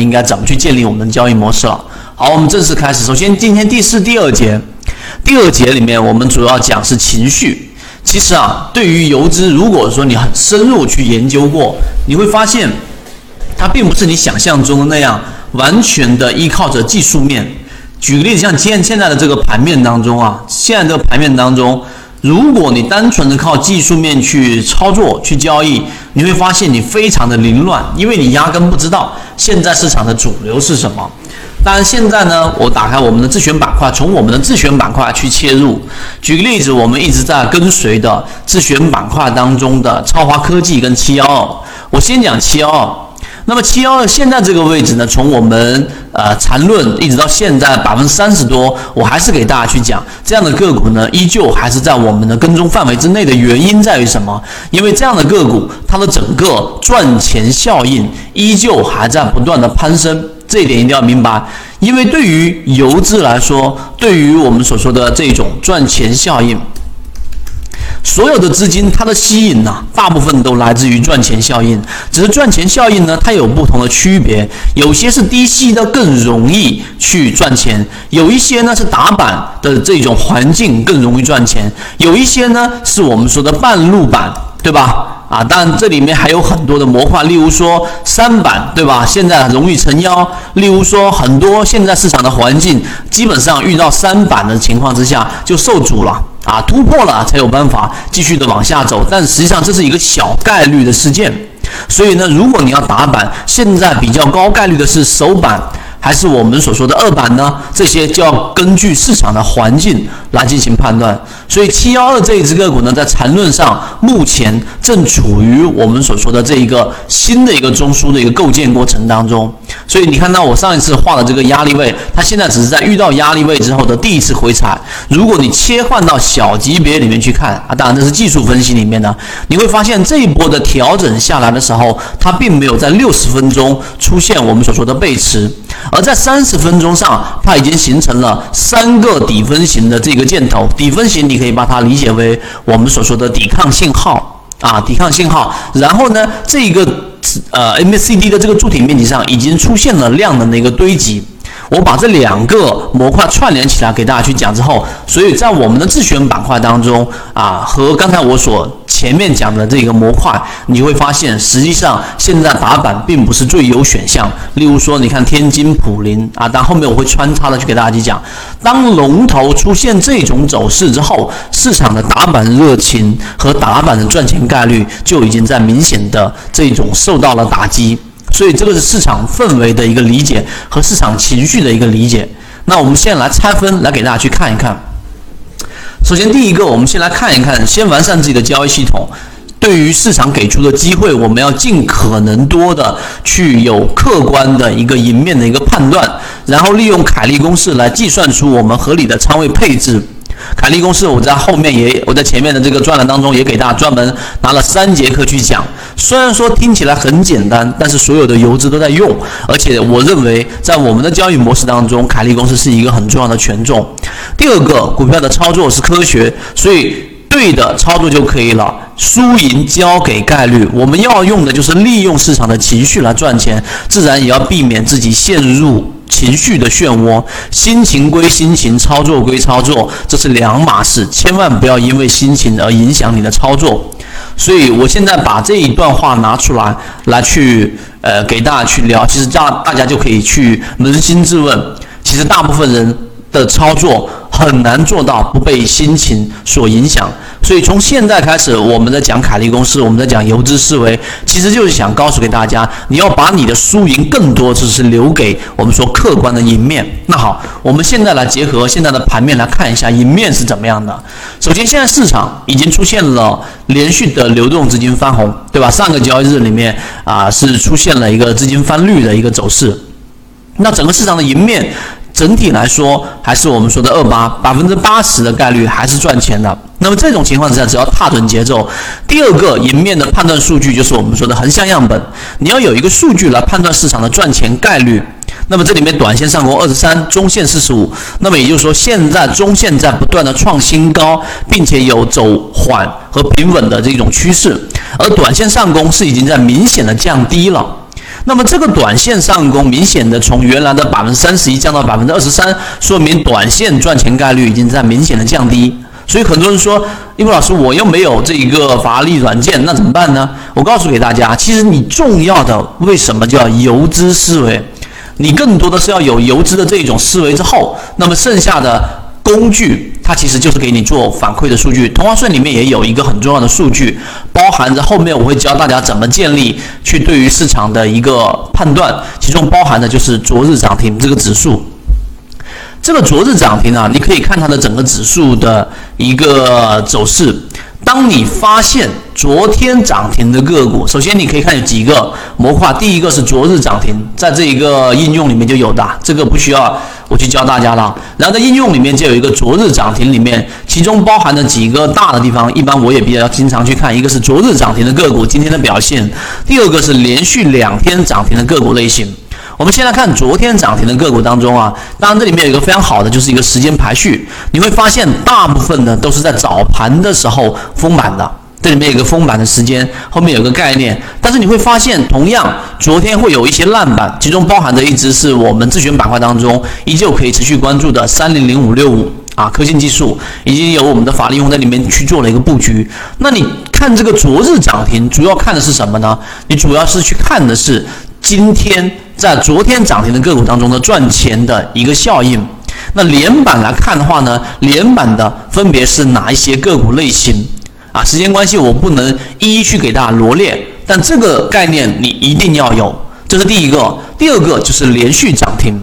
应该怎么去建立我们的交易模式了。好，我们正式开始。首先，今天第四、第二节，第二节里面我们主要讲是情绪。其实啊，对于游资，如果说你很深入去研究过，你会发现它并不是你想象中的那样完全的依靠着技术面。举个例子，像现现在的这个盘面当中啊，现在这个盘面当中。如果你单纯的靠技术面去操作、去交易，你会发现你非常的凌乱，因为你压根不知道现在市场的主流是什么。当然，现在呢，我打开我们的自选板块，从我们的自选板块去切入。举个例子，我们一直在跟随的自选板块当中的超华科技跟七幺二，我先讲七幺二。那么七幺二现在这个位置呢，从我们呃缠论一直到现在百分之三十多，我还是给大家去讲这样的个股呢，依旧还是在我们的跟踪范围之内的原因在于什么？因为这样的个股它的整个赚钱效应依旧还在不断的攀升，这一点一定要明白。因为对于游资来说，对于我们所说的这种赚钱效应。所有的资金，它的吸引呢，大部分都来自于赚钱效应。只是赚钱效应呢，它有不同的区别，有些是低吸的更容易去赚钱，有一些呢是打板的这种环境更容易赚钱，有一些呢是我们说的半路板，对吧？啊，当然这里面还有很多的模块，例如说三板，对吧？现在容易成妖。例如说很多现在市场的环境，基本上遇到三板的情况之下就受阻了。啊，突破了才有办法继续的往下走，但实际上这是一个小概率的事件，所以呢，如果你要打板，现在比较高概率的是首板。还是我们所说的二板呢？这些就要根据市场的环境来进行判断。所以七幺二这一只个股呢，在缠论上目前正处于我们所说的这一个新的一个中枢的一个构建过程当中。所以你看到我上一次画的这个压力位，它现在只是在遇到压力位之后的第一次回踩。如果你切换到小级别里面去看啊，当然这是技术分析里面的，你会发现这一波的调整下来的时候，它并没有在六十分钟出现我们所说的背驰。而在三十分钟上，它已经形成了三个底分型的这个箭头。底分型你可以把它理解为我们所说的抵抗信号啊，抵抗信号。然后呢，这个呃 MACD 的这个柱体面积上已经出现了量能的一个堆积。我把这两个模块串联起来给大家去讲之后，所以在我们的自选板块当中啊，和刚才我所前面讲的这个模块，你会发现实际上现在打板并不是最优选项。例如说，你看天津普林啊，但后面我会穿插的去给大家去讲，当龙头出现这种走势之后，市场的打板热情和打板的赚钱概率就已经在明显的这种受到了打击。所以这个是市场氛围的一个理解和市场情绪的一个理解。那我们先来拆分，来给大家去看一看。首先，第一个，我们先来看一看，先完善自己的交易系统。对于市场给出的机会，我们要尽可能多的去有客观的一个赢面的一个判断，然后利用凯利公式来计算出我们合理的仓位配置。凯利公式，我在后面也，我在前面的这个专栏当中也给大家专门拿了三节课去讲。虽然说听起来很简单，但是所有的游资都在用，而且我认为在我们的交易模式当中，凯利公式是一个很重要的权重。第二个，股票的操作是科学，所以对的操作就可以了，输赢交给概率。我们要用的就是利用市场的情绪来赚钱，自然也要避免自己陷入。情绪的漩涡，心情归心情，操作归操作，这是两码事，千万不要因为心情而影响你的操作。所以我现在把这一段话拿出来，来去呃给大家去聊，其实这样大家就可以去扪心自问，其实大部分人的操作。很难做到不被心情所影响，所以从现在开始，我们在讲凯利公式，我们在讲游资思维，其实就是想告诉给大家，你要把你的输赢更多只是留给我们说客观的赢面。那好，我们现在来结合现在的盘面来看一下赢面是怎么样的。首先，现在市场已经出现了连续的流动资金翻红，对吧？上个交易日里面啊是出现了一个资金翻绿的一个走势，那整个市场的赢面。整体来说，还是我们说的二八百分之八十的概率还是赚钱的。那么这种情况之下，只要踏准节奏。第二个赢面的判断数据就是我们说的横向样本，你要有一个数据来判断市场的赚钱概率。那么这里面短线上攻二十三，中线四十五。那么也就是说，现在中线在不断的创新高，并且有走缓和平稳的这种趋势，而短线上攻是已经在明显的降低了。那么这个短线上攻明显的从原来的百分之三十一降到百分之二十三，说明短线赚钱概率已经在明显的降低。所以很多人说，一博老师，我又没有这一个法拉利软件，那怎么办呢？我告诉给大家，其实你重要的为什么叫游资思维？你更多的是要有游资的这种思维之后，那么剩下的工具，它其实就是给你做反馈的数据。同花顺里面也有一个很重要的数据，包含着后面我会教大家怎么建立去对于市场的一个判断，其中包含的就是昨日涨停这个指数。这个昨日涨停啊，你可以看它的整个指数的一个走势。当你发现昨天涨停的个股，首先你可以看有几个模块。第一个是昨日涨停，在这一个应用里面就有的，这个不需要我去教大家了。然后在应用里面就有一个昨日涨停里面，其中包含的几个大的地方，一般我也比较经常去看。一个是昨日涨停的个股今天的表现，第二个是连续两天涨停的个股类型。我们先来看昨天涨停的个股当中啊，当然这里面有一个非常好的，就是一个时间排序。你会发现大部分呢都是在早盘的时候封板的，这里面有个封板的时间，后面有个概念。但是你会发现，同样昨天会有一些烂板，其中包含的一只是我们自选板块当中依旧可以持续关注的三零零五六五啊，科信技术已经有我们的法力用在里面去做了一个布局。那你看这个昨日涨停，主要看的是什么呢？你主要是去看的是今天。在昨天涨停的个股当中的，赚钱的一个效应。那连板来看的话呢，连板的分别是哪一些个股类型啊？时间关系，我不能一一去给大家罗列，但这个概念你一定要有。这是第一个，第二个就是连续涨停，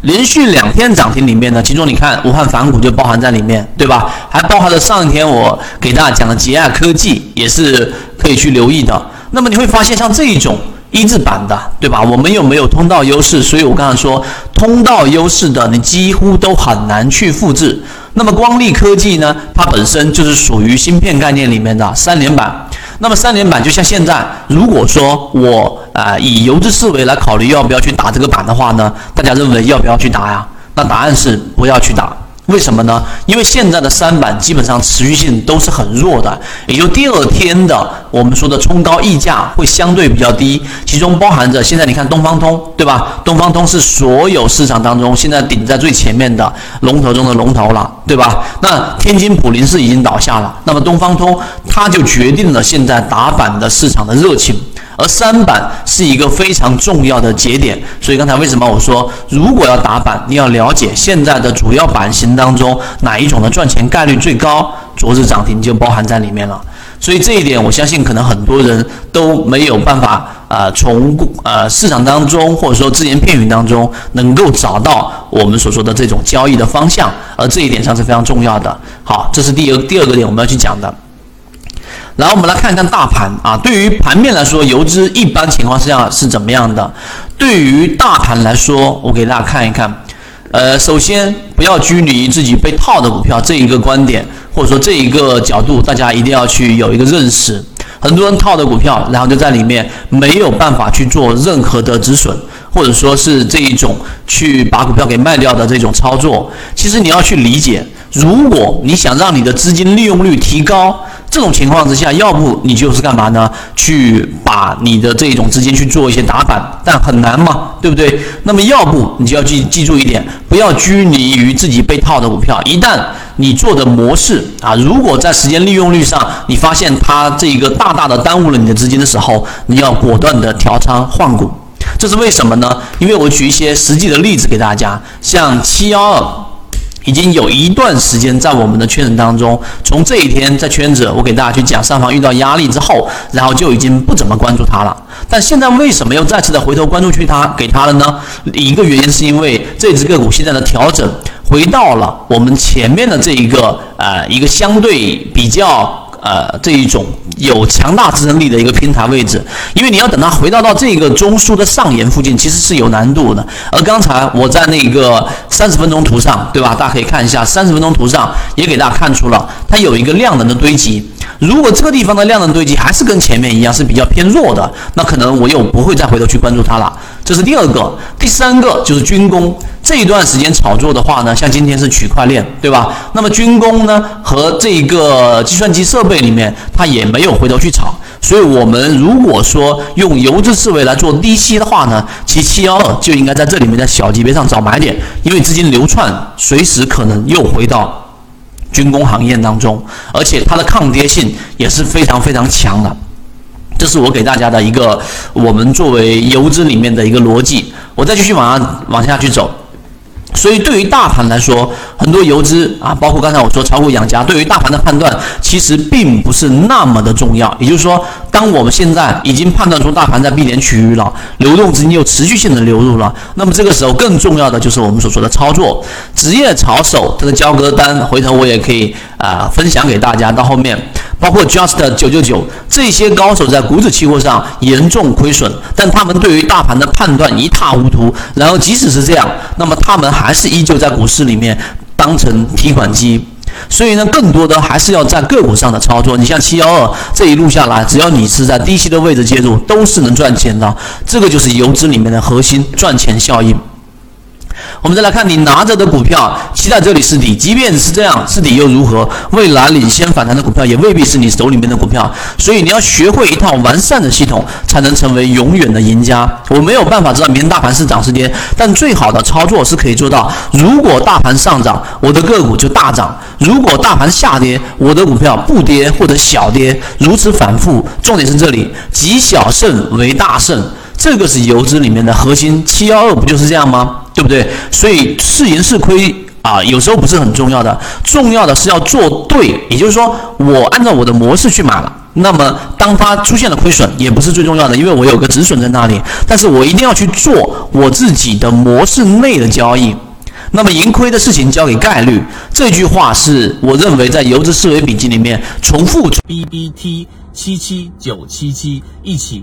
连续两天涨停里面呢，其中你看武汉反股就包含在里面，对吧？还包含了上一天我给大家讲的捷亚科技，也是可以去留意的。那么你会发现，像这一种。一字板的，对吧？我们又没有通道优势，所以我刚才说通道优势的，你几乎都很难去复制。那么光力科技呢？它本身就是属于芯片概念里面的三连板。那么三连板就像现在，如果说我啊以游资思维来考虑要不要去打这个板的话呢？大家认为要不要去打呀？那答案是不要去打。为什么呢？因为现在的三板基本上持续性都是很弱的，也就第二天的我们说的冲高溢价会相对比较低，其中包含着现在你看东方通，对吧？东方通是所有市场当中现在顶在最前面的龙头中的龙头了，对吧？那天津普林是已经倒下了，那么东方通它就决定了现在打板的市场的热情。而三板是一个非常重要的节点，所以刚才为什么我说，如果要打板，你要了解现在的主要板型当中哪一种的赚钱概率最高，昨日涨停就包含在里面了。所以这一点，我相信可能很多人都没有办法啊，从呃市场当中或者说只言片语当中能够找到我们所说的这种交易的方向，而这一点上是非常重要的。好，这是第二第二个点我们要去讲的。然后我们来看一看大盘啊，对于盘面来说，游资一般情况下是怎么样的？对于大盘来说，我给大家看一看。呃，首先不要拘泥于自己被套的股票这一个观点，或者说这一个角度，大家一定要去有一个认识。很多人套的股票，然后就在里面没有办法去做任何的止损，或者说是这一种去把股票给卖掉的这种操作。其实你要去理解，如果你想让你的资金利用率提高。这种情况之下，要不你就是干嘛呢？去把你的这种资金去做一些打板，但很难嘛，对不对？那么要不你就要记记住一点，不要拘泥于自己被套的股票。一旦你做的模式啊，如果在时间利用率上你发现它这个大大的耽误了你的资金的时候，你要果断的调仓换股。这是为什么呢？因为我举一些实际的例子给大家，像七幺二。已经有一段时间在我们的圈子当中，从这一天在圈子，我给大家去讲上方遇到压力之后，然后就已经不怎么关注它了。但现在为什么又再次的回头关注去它给它了呢？一个原因是因为这只个股现在的调整回到了我们前面的这一个呃一个相对比较。呃，这一种有强大支撑力的一个平台位置，因为你要等它回到到这个中枢的上沿附近，其实是有难度的。而刚才我在那个三十分钟图上，对吧？大家可以看一下三十分钟图上，也给大家看出了它有一个量能的堆积。如果这个地方的量能堆积还是跟前面一样是比较偏弱的，那可能我又不会再回头去关注它了。这是第二个，第三个就是军工。这一段时间炒作的话呢，像今天是区块链，对吧？那么军工呢和这个计算机设备里面，它也没有回头去炒，所以，我们如果说用游资思维来做低吸的话呢，其七幺二就应该在这里面在小级别上找买点，因为资金流窜，随时可能又回到军工行业当中，而且它的抗跌性也是非常非常强的。这是我给大家的一个我们作为游资里面的一个逻辑。我再继续往下往下去走。所以，对于大盘来说，很多游资啊，包括刚才我说炒股养家，对于大盘的判断其实并不是那么的重要。也就是说，当我们现在已经判断出大盘在避险区域了，流动资金又持续性的流入了，那么这个时候更重要的就是我们所说的操作。职业炒手这个交割单，回头我也可以啊分享给大家。到后面。包括 Just 九九九这些高手在股指期货上严重亏损，但他们对于大盘的判断一塌糊涂。然后即使是这样，那么他们还是依旧在股市里面当成提款机。所以呢，更多的还是要在个股上的操作。你像七幺二这一路下来，只要你是在低吸的位置介入，都是能赚钱的。这个就是游资里面的核心赚钱效应。我们再来看你拿着的股票，期待这里是底，即便是这样，是底又如何？未来领先反弹的股票也未必是你手里面的股票，所以你要学会一套完善的系统，才能成为永远的赢家。我没有办法知道明天大盘是涨是跌，但最好的操作是可以做到：如果大盘上涨，我的个股就大涨；如果大盘下跌，我的股票不跌或者小跌，如此反复。重点是这里，积小胜为大胜。这个是游资里面的核心，七幺二不就是这样吗？对不对？所以是赢是亏啊，有时候不是很重要的，重要的是要做对。也就是说，我按照我的模式去买了，那么当它出现了亏损，也不是最重要的，因为我有个止损在那里。但是我一定要去做我自己的模式内的交易。那么盈亏的事情交给概率，这句话是我认为在游资思维笔记里面重复。B B T 七七九七七一起。